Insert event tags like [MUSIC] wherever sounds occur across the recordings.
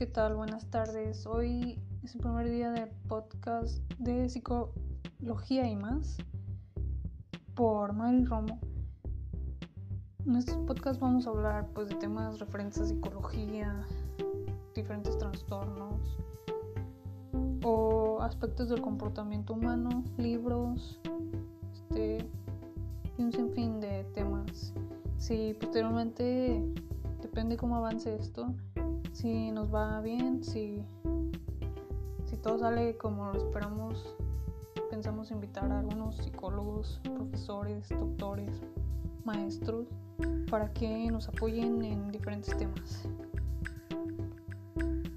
¿qué tal? Buenas tardes. Hoy es el primer día del podcast de psicología y más por Mari Romo. En estos podcasts vamos a hablar pues de temas referentes a psicología, diferentes trastornos o aspectos del comportamiento humano, libros, este y un sinfín de temas. Si posteriormente depende cómo avance esto, si nos va bien, si, si todo sale como lo esperamos, pensamos invitar a algunos psicólogos, profesores, doctores, maestros, para que nos apoyen en diferentes temas.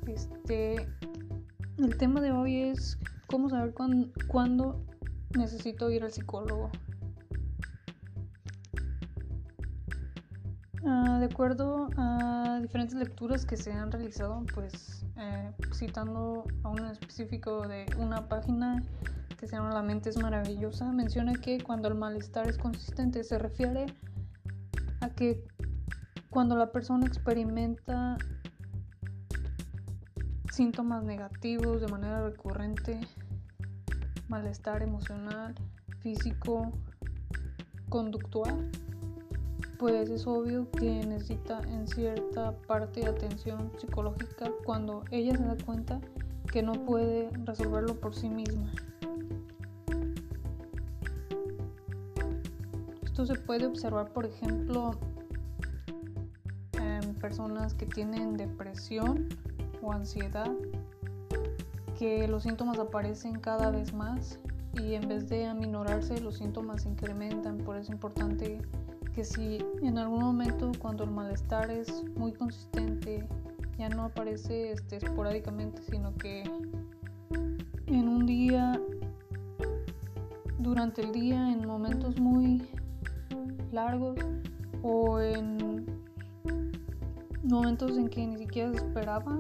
Este, el tema de hoy es cómo saber cuándo necesito ir al psicólogo. De acuerdo a diferentes lecturas que se han realizado, pues eh, citando a un específico de una página que se llama La mente es maravillosa, menciona que cuando el malestar es consistente se refiere a que cuando la persona experimenta síntomas negativos de manera recurrente, malestar emocional, físico, conductual, pues es obvio que necesita en cierta parte atención psicológica cuando ella se da cuenta que no puede resolverlo por sí misma. Esto se puede observar, por ejemplo, en personas que tienen depresión o ansiedad, que los síntomas aparecen cada vez más y en vez de aminorarse los síntomas se incrementan. Por eso es importante que si en algún momento cuando el malestar es muy consistente, ya no aparece este, esporádicamente, sino que en un día, durante el día, en momentos muy largos o en momentos en que ni siquiera se esperaba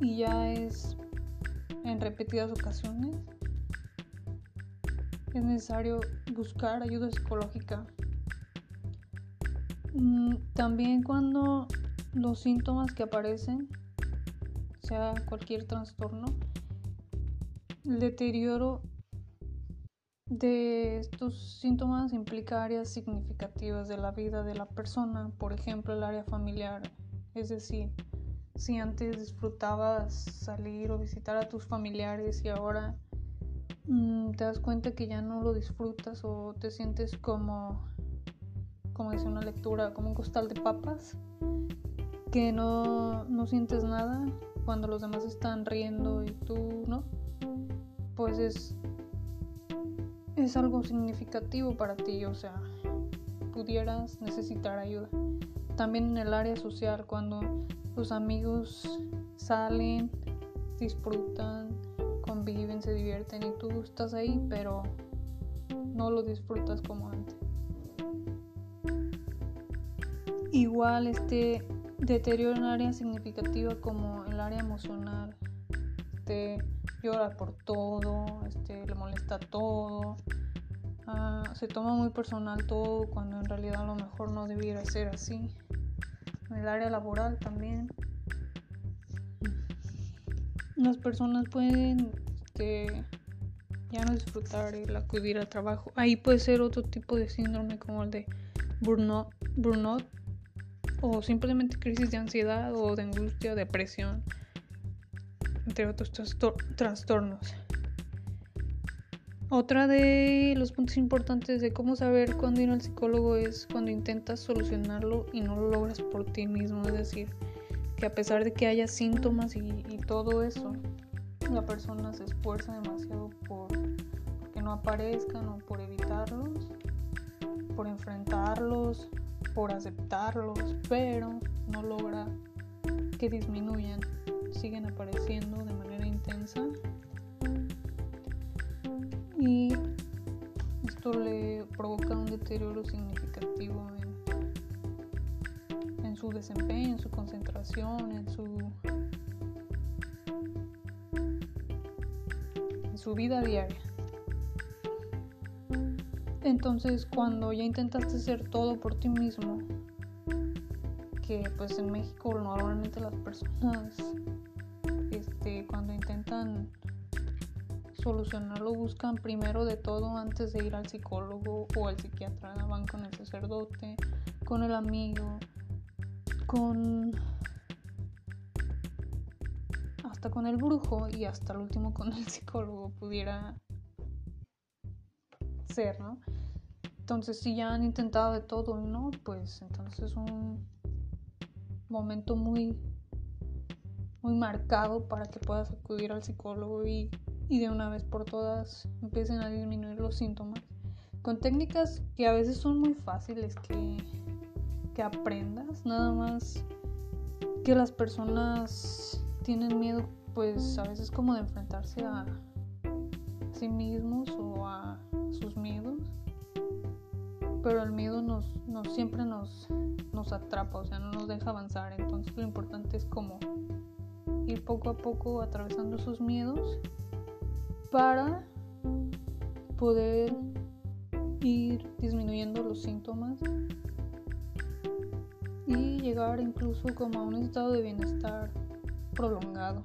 y ya es en repetidas ocasiones, es necesario buscar ayuda psicológica también cuando los síntomas que aparecen, sea cualquier trastorno, el deterioro de estos síntomas implica áreas significativas de la vida de la persona, por ejemplo el área familiar, es decir, si antes disfrutabas salir o visitar a tus familiares y ahora mm, te das cuenta que ya no lo disfrutas o te sientes como como dice una lectura, como un costal de papas, que no, no sientes nada cuando los demás están riendo y tú no, pues es, es algo significativo para ti, o sea, pudieras necesitar ayuda. También en el área social, cuando tus amigos salen, disfrutan, conviven, se divierten y tú estás ahí, pero no lo disfrutas como antes. Igual este deterioro en área significativa como el área emocional. Este, llora por todo, este, le molesta todo, ah, se toma muy personal todo cuando en realidad a lo mejor no debiera ser así. En el área laboral también. Las personas pueden este, ya no disfrutar el acudir al trabajo. Ahí puede ser otro tipo de síndrome como el de burnout, burnout o simplemente crisis de ansiedad o de angustia o depresión, entre otros trastornos. Otra de los puntos importantes de cómo saber cuándo ir al psicólogo es cuando intentas solucionarlo y no lo logras por ti mismo, es decir, que a pesar de que haya síntomas y, todo eso, la persona se esfuerza demasiado por que no aparezcan o por evitarlos, por enfrentarlos por aceptarlos, pero no logra que disminuyan, siguen apareciendo de manera intensa y esto le provoca un deterioro significativo en, en su desempeño, en su concentración, en su en su vida diaria. Entonces cuando ya intentaste hacer todo por ti mismo, que pues en México normalmente las personas este, cuando intentan solucionarlo buscan primero de todo antes de ir al psicólogo o al psiquiatra, van con el sacerdote, con el amigo, con hasta con el brujo y hasta el último con el [LAUGHS] psicólogo pudiera ser, ¿no? Entonces si ya han intentado de todo y no, pues entonces es un momento muy muy marcado para que puedas acudir al psicólogo y, y de una vez por todas empiecen a disminuir los síntomas con técnicas que a veces son muy fáciles que, que aprendas, nada más que las personas tienen miedo pues a veces como de enfrentarse a sí mismos o a pero el miedo nos, nos siempre nos, nos atrapa, o sea, no nos deja avanzar. Entonces lo importante es como ir poco a poco atravesando sus miedos para poder ir disminuyendo los síntomas y llegar incluso como a un estado de bienestar prolongado.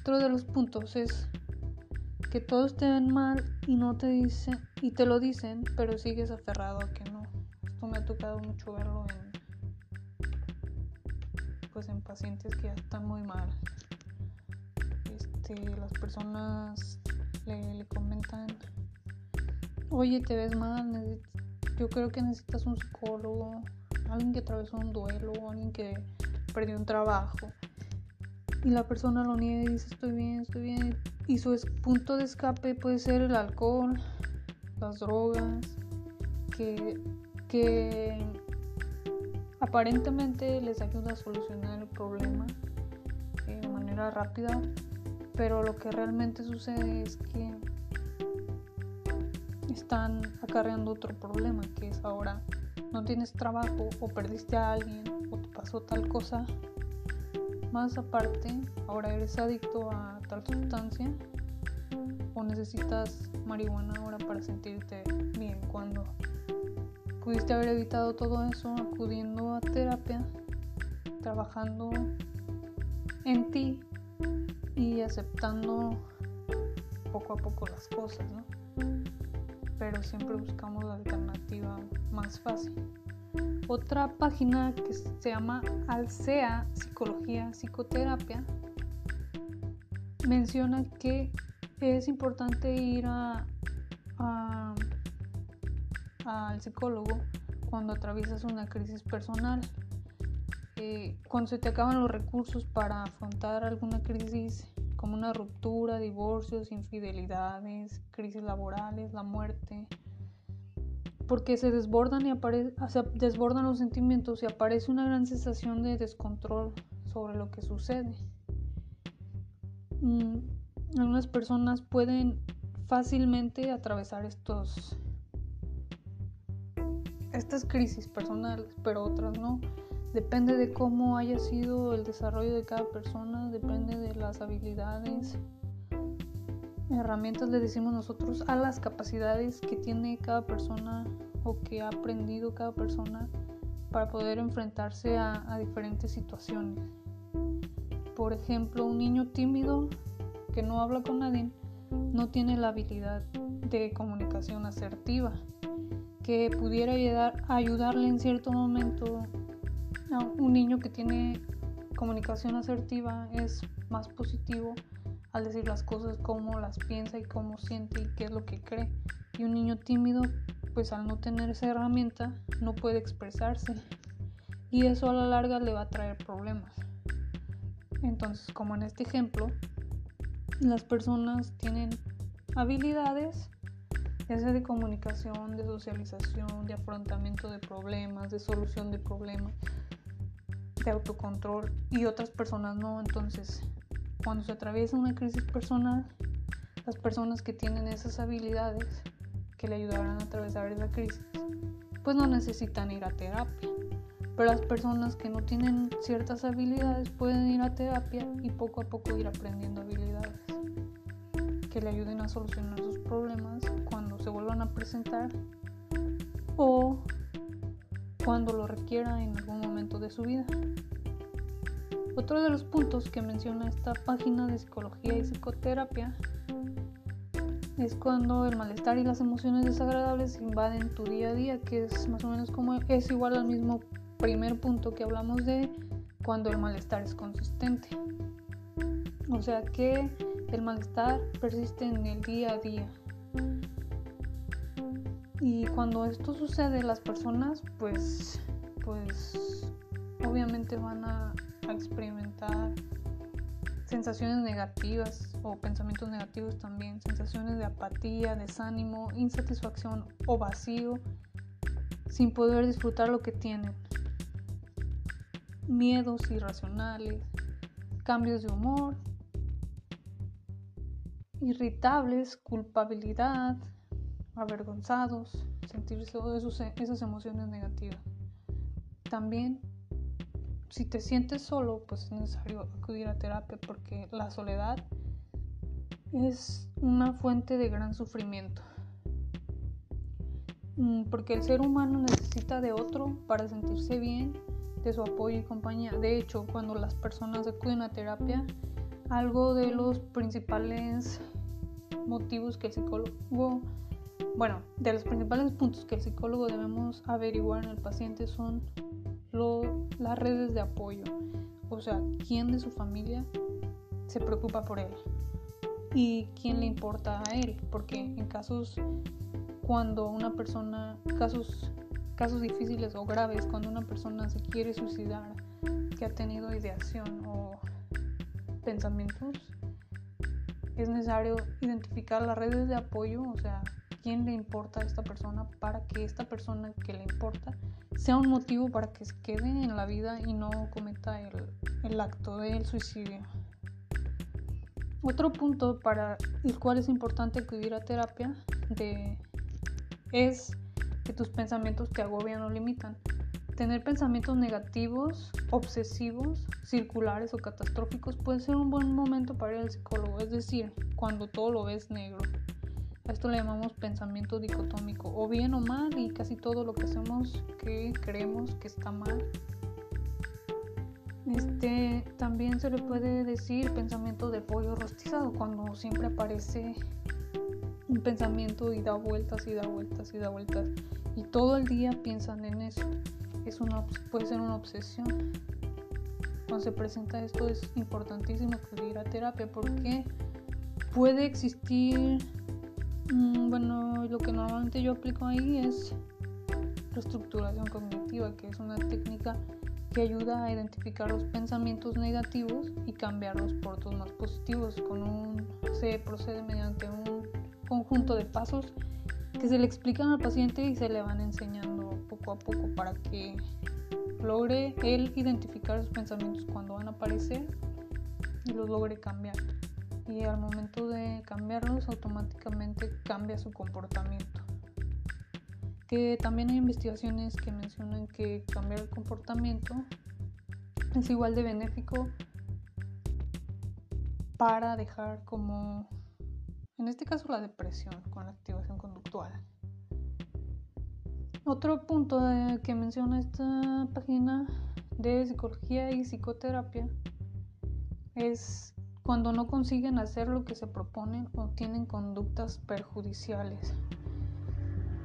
Otro de los puntos es que todos te ven mal y no te dicen y te lo dicen, pero sigues aferrado a que no. Esto me ha tocado mucho verlo en pues en pacientes que ya están muy mal. Este, las personas le, comentan, oye, te ves mal, yo creo que necesitas un psicólogo, alguien que atravesó un duelo, alguien que perdió un trabajo. Y la persona lo niega y dice, estoy bien, estoy bien y su punto de escape puede ser el alcohol, las drogas, que, que aparentemente les ayuda a solucionar el problema de manera rápida, pero lo que realmente sucede es que están acarreando otro problema, que es ahora no tienes trabajo o perdiste a alguien o te pasó tal cosa. Más aparte, ahora eres adicto a tal sustancia o necesitas marihuana ahora para sentirte bien cuando pudiste haber evitado todo eso acudiendo a terapia, trabajando en ti y aceptando poco a poco las cosas, ¿no? Pero siempre buscamos la alternativa más fácil. Otra página que se llama Alcea Psicología Psicoterapia menciona que es importante ir a, al psicólogo cuando atraviesas una crisis personal. Eh, cuando se te acaban los recursos para afrontar alguna crisis como una ruptura, divorcios, infidelidades, crisis laborales, la muerte, porque se desbordan y aparece, desbordan los sentimientos y aparece una gran sensación de descontrol sobre lo que sucede. Mm, algunas personas pueden fácilmente atravesar estos estas crisis personales, pero otras no. Depende de cómo haya sido el desarrollo de cada persona, depende de las habilidades, herramientas le decimos nosotros a las capacidades que tiene cada persona o que ha aprendido cada persona para poder enfrentarse a, diferentes situaciones. Por ejemplo, un niño tímido que no habla con nadie no tiene la habilidad de comunicación asertiva que pudiera ayudar, ayudarle en cierto momento un niño que tiene comunicación asertiva es más positivo al decir las cosas como las piensa y cómo siente y qué es lo que cree. Y un niño tímido, pues al no tener esa herramienta, no puede expresarse. Y eso a la larga le va a traer problemas. Entonces, como en este ejemplo, las personas tienen habilidades, ya de comunicación, de socialización, de afrontamiento de problemas, de solución de problemas, de autocontrol, y otras personas no. Entonces, cuando se atraviesa una crisis personal, las personas que tienen esas habilidades que le ayudarán a atravesar esa crisis, pues no necesitan ir a terapia. Pero las personas que no tienen ciertas habilidades pueden ir a terapia y poco a poco ir aprendiendo habilidades que le ayuden a solucionar sus problemas cuando se vuelvan a presentar o cuando lo requiera en algún momento de su vida. Otro de los puntos que menciona esta página de psicología y psicoterapia es cuando el malestar y las emociones desagradables invaden tu día a día, que es más o menos como es igual al mismo primer punto que hablamos de cuando el malestar es consistente. O sea que el malestar persiste en el día a día. Y cuando esto sucede, las personas pues pues obviamente van a, a experimentar sensaciones negativas o pensamientos negativos también, sensaciones de apatía, desánimo, insatisfacción o vacío, sin poder disfrutar lo que tienen, miedos irracionales, cambios de humor, irritables, culpabilidad, avergonzados, sentir esas emociones negativas. También si te sientes solo, pues es necesario acudir a terapia porque la soledad es una fuente de gran sufrimiento. Mm, porque el ser humano necesita de otro para sentirse bien, de su apoyo y compañía. De hecho, cuando las personas acuden a terapia, algo de los principales motivos que el psicólogo, bueno, de los principales puntos que el psicólogo debemos averiguar en el paciente son las redes de apoyo, o sea, quién de su familia se preocupa por él y quién le importa a él, porque en casos cuando una persona, casos, casos difíciles o graves, cuando una persona se quiere suicidar, que ha tenido ideación o pensamientos, es necesario identificar las redes de apoyo, o sea, quién le importa a esta persona para que esta persona que le importa sea un motivo para que se quede en la vida y no cometa el, acto del suicidio. Otro punto para el cual es importante acudir a terapia de, es que tus pensamientos te agobian o limitan. Tener pensamientos negativos, obsesivos, circulares o catastróficos puede ser un buen momento para ir al psicólogo, es decir, cuando todo lo ves negro esto le llamamos pensamiento dicotómico, o bien o mal, y casi todo lo que hacemos que creemos que está mal. Este también se le puede decir pensamiento de pollo rostizado, cuando siempre aparece un pensamiento y da vueltas y da vueltas y da vueltas. Y todo el día piensan en eso. Es una, puede ser una obsesión. Cuando se presenta esto es importantísimo acudir a terapia porque puede existir Mm, bueno, lo que normalmente yo aplico ahí es reestructuración cognitiva, que es una técnica que ayuda a identificar los pensamientos negativos y cambiarlos por otros más positivos. Con un, se procede mediante un conjunto de pasos que se le explican al paciente y se le van enseñando poco a poco para que logre él identificar sus pensamientos cuando van a aparecer y los logre cambiar y al momento de cambiarlos automáticamente cambia su comportamiento. Que también hay investigaciones que mencionan que cambiar el comportamiento es igual de benéfico para dejar como, en este caso, la depresión con la activación conductual. Otro punto que menciona esta página de psicología y psicoterapia es cuando no consiguen hacer lo que se proponen o tienen conductas perjudiciales.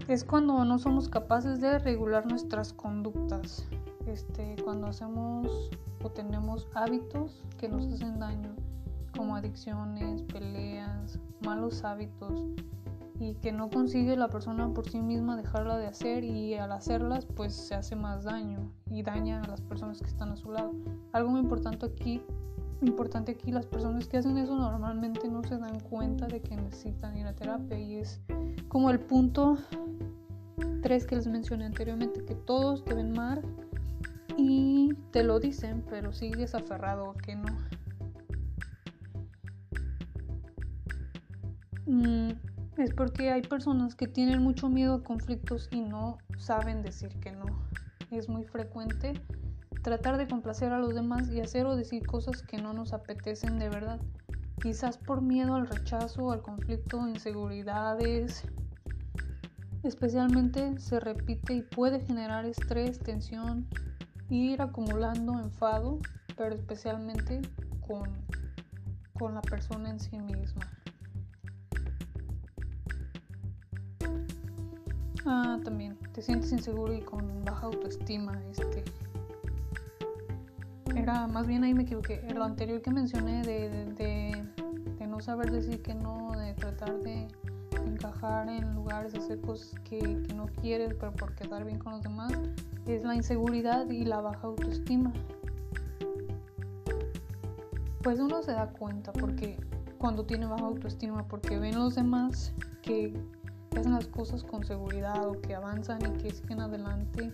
Es cuando no somos capaces de regular nuestras conductas. Este, cuando hacemos o tenemos hábitos que nos hacen daño, como adicciones, peleas, malos hábitos, y que no consigue la persona por sí misma dejarla de hacer y al hacerlas pues se hace más daño y daña a las personas que están a su lado. Algo muy importante aquí importante aquí, las personas que hacen eso normalmente no se dan cuenta de que necesitan ir a terapia y es como el punto 3 que les mencioné anteriormente, que todos te ven mal y te lo dicen, pero sigues aferrado a que no. Es porque hay personas que tienen mucho miedo a conflictos y no saben decir que no. Es muy frecuente tratar de complacer a los demás y hacer o decir cosas que no nos apetecen de verdad, quizás por miedo al rechazo, al conflicto, inseguridades. Especialmente se repite y puede generar estrés, tensión ir acumulando enfado, pero especialmente con, con la persona en sí misma. Ah, también te sientes inseguro y con baja autoestima. Este era más bien ahí me equivoqué. Lo anterior que mencioné de, de, no saber decir que no, de tratar de encajar en lugares, hacer cosas que, que no quieres, pero por quedar bien con los demás, es la inseguridad y la baja autoestima. Pues uno se da cuenta porque cuando tiene baja autoestima, porque ven los demás que que hacen las cosas con seguridad o que avanzan y que siguen adelante.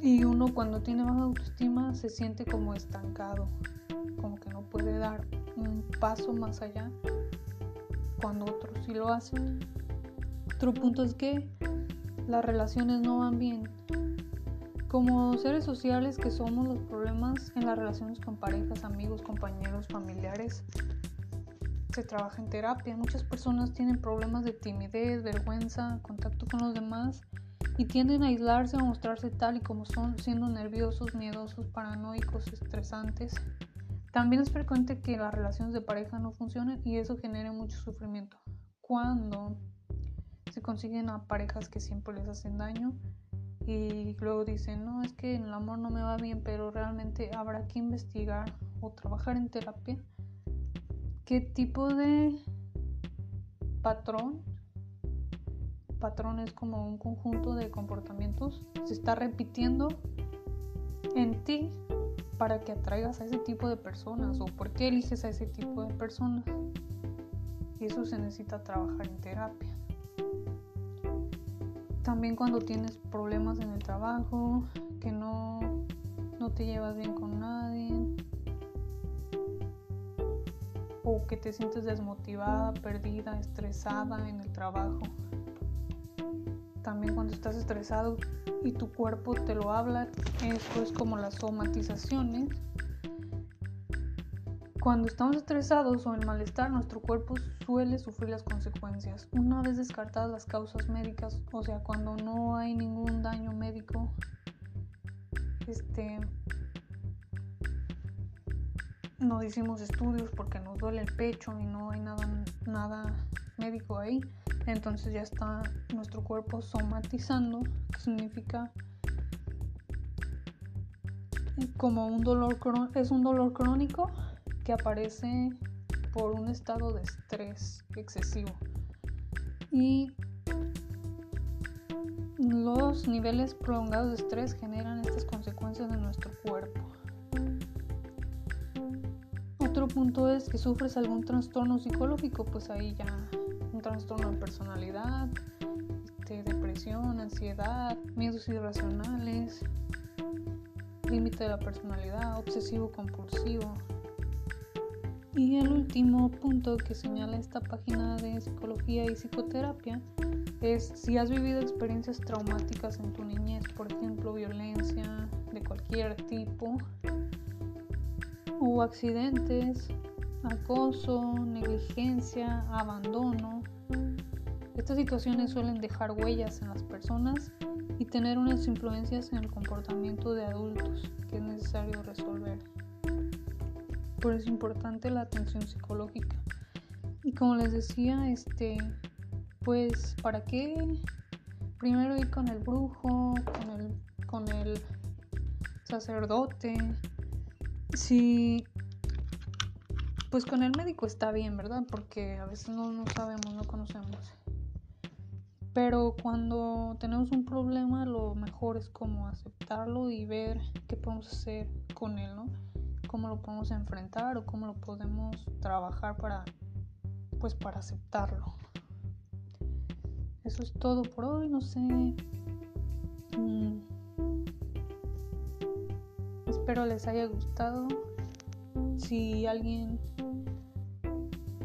Y uno cuando tiene baja autoestima se siente como estancado, como que no puede dar un paso más allá cuando otros sí lo hacen. Otro punto es que las relaciones no van bien. Como seres sociales que somos, los problemas en las relaciones con parejas, amigos, compañeros, familiares se trabaja en terapia. Muchas personas tienen problemas de timidez, vergüenza, contacto con los demás y tienden a aislarse o mostrarse tal y como son, siendo nerviosos, miedosos, paranoicos, estresantes. También es frecuente que las relaciones de pareja no funcionen y eso genere mucho sufrimiento. Cuando se consiguen a parejas que siempre les hacen daño y luego dicen, no, es que en el amor no me va bien, pero realmente habrá que investigar o trabajar en terapia qué tipo de patrón, patrón es como un conjunto de comportamientos, se está repitiendo en ti para que atraigas a ese tipo de personas o por qué eliges a ese tipo de personas. Y eso se necesita trabajar en terapia. También cuando tienes problemas en el trabajo, que no, no te llevas bien con nadie, o que te sientes desmotivada, perdida, estresada en el trabajo. También cuando estás estresado y tu cuerpo te lo habla, eso es como las somatizaciones. Cuando estamos estresados o en malestar, nuestro cuerpo suele sufrir las consecuencias. Una vez descartadas las causas médicas, o sea, cuando no hay ningún daño médico, este, no hicimos estudios porque nos duele el pecho y no hay nada, nada médico ahí. Entonces ya está nuestro cuerpo somatizando, que significa como un dolor es un dolor crónico que aparece por un estado de estrés excesivo. Y los niveles prolongados de estrés generan estas consecuencias en nuestro cuerpo. Otro punto es que sufres algún trastorno psicológico, pues ahí ya un trastorno de personalidad, este, depresión, ansiedad, miedos irracionales, límite de la personalidad, obsesivo compulsivo. Y el último punto que señala esta página de psicología y psicoterapia es si has vivido experiencias traumáticas en tu niñez, por ejemplo, violencia de cualquier tipo, Hubo accidentes, acoso, negligencia, abandono. Estas situaciones suelen dejar huellas en las personas y tener unas influencias en el comportamiento de adultos que es necesario resolver. Por eso es importante la atención psicológica. Y como les decía, este, pues, ¿para qué primero ir con el brujo, con el, con el sacerdote? Sí, pues con el médico está bien, ¿verdad? Porque a veces no, no sabemos, no conocemos. Pero cuando tenemos un problema, lo mejor es como aceptarlo y ver qué podemos hacer con él, ¿no? Cómo lo podemos enfrentar o cómo lo podemos trabajar para, pues, para aceptarlo. Eso es todo por hoy, no sé. Espero les haya gustado. Si alguien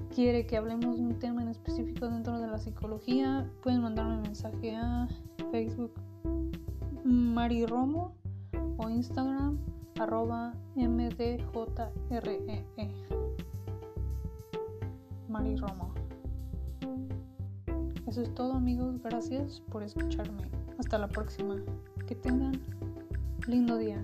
quiere que hablemos de un tema en específico dentro de la psicología, pueden mandarme un mensaje a Facebook Mari Romo o Instagram arroba mdjree Mari Romo. Eso es todo amigos, gracias por escucharme. Hasta la próxima. Que tengan lindo día.